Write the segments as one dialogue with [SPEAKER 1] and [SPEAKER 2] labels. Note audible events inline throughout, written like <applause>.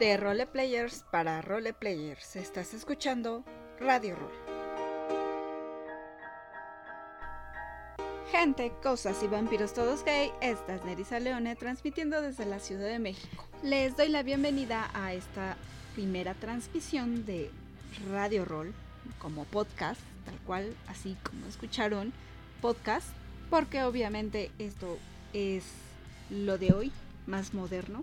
[SPEAKER 1] De roleplayers para roleplayers, estás escuchando Radio Roll. Gente, cosas y vampiros todos gay, esta es Nerissa Leone transmitiendo desde la Ciudad de México. Les doy la bienvenida a esta primera transmisión de Radio Roll como podcast, tal cual, así como escucharon, podcast, porque obviamente esto es lo de hoy, más moderno,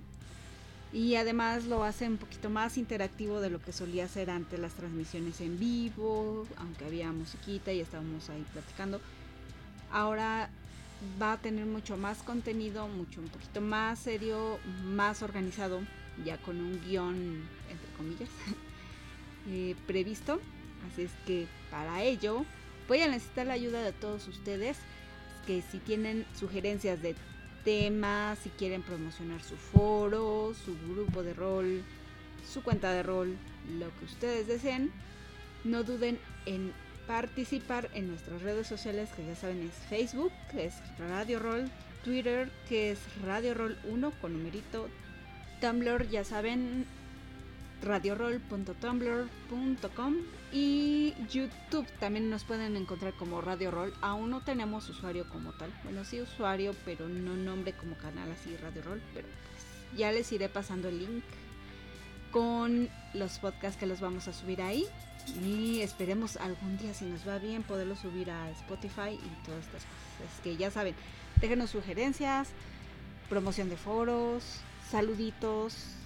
[SPEAKER 1] y además lo hace un poquito más interactivo de lo que solía ser antes las transmisiones en vivo, aunque había musiquita y estábamos ahí platicando. Ahora va a tener mucho más contenido, mucho un poquito más serio, más organizado, ya con un guion, entre comillas, <laughs> eh, previsto. Así es que para ello voy a necesitar la ayuda de todos ustedes, que si tienen sugerencias de temas, si quieren promocionar su foro, su grupo de rol, su cuenta de rol, lo que ustedes deseen, no duden en participar en nuestras redes sociales que ya saben es Facebook, que es Radio Roll, Twitter, que es Radio Roll 1 con numerito, Tumblr, ya saben, radioroll.tumblr.com y YouTube también nos pueden encontrar como Radio Roll. Aún no tenemos usuario como tal. Bueno, sí usuario, pero no nombre como canal así Radio Roll. Pero pues ya les iré pasando el link con los podcasts que los vamos a subir ahí. Y esperemos algún día, si nos va bien, poderlo subir a Spotify y todas estas cosas. Es que ya saben, déjenos sugerencias, promoción de foros, saluditos,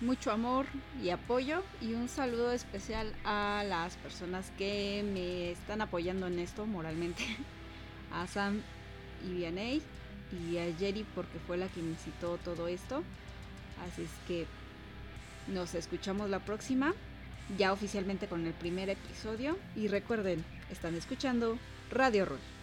[SPEAKER 1] mucho amor y apoyo y un saludo especial a las personas que me están apoyando en esto moralmente. <laughs> A Sam y Vianey y a Jerry porque fue la que incitó todo esto. Así es que nos escuchamos la próxima, ya oficialmente con el primer episodio. Y recuerden, están escuchando Radio Roll.